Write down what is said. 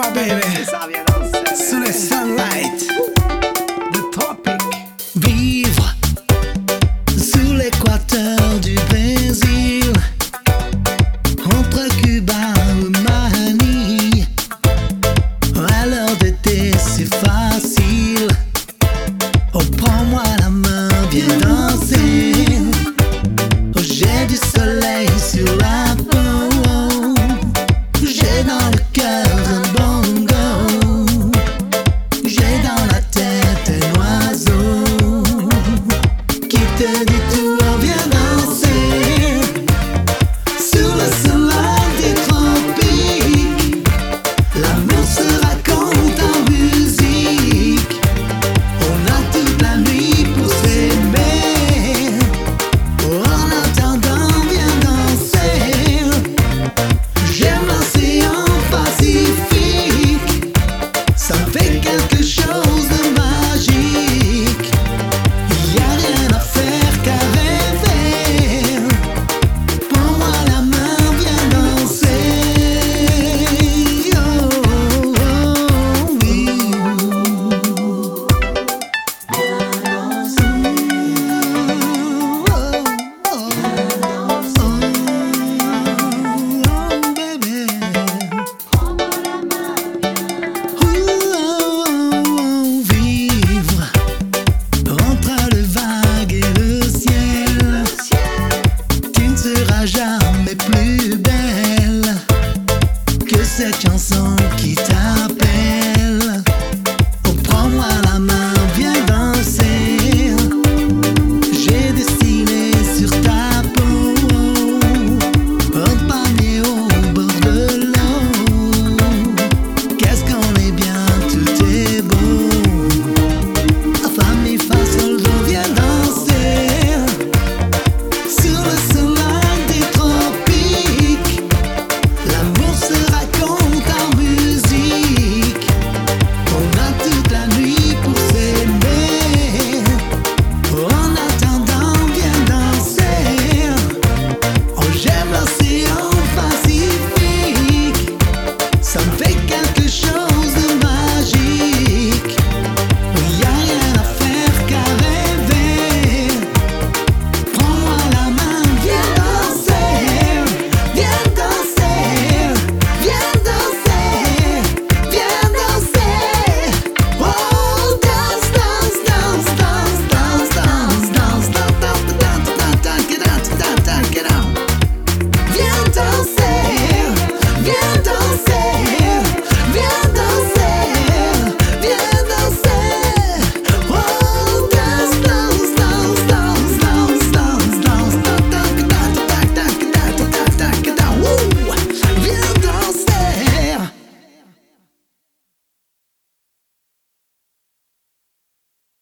my baby. Sous le sunlight. Topic. Vivre sous l'équateur du Brésil. Entre Cuba et Manille. À l'heure d'été, c'est facile. Oh, prends-moi la main, viens dans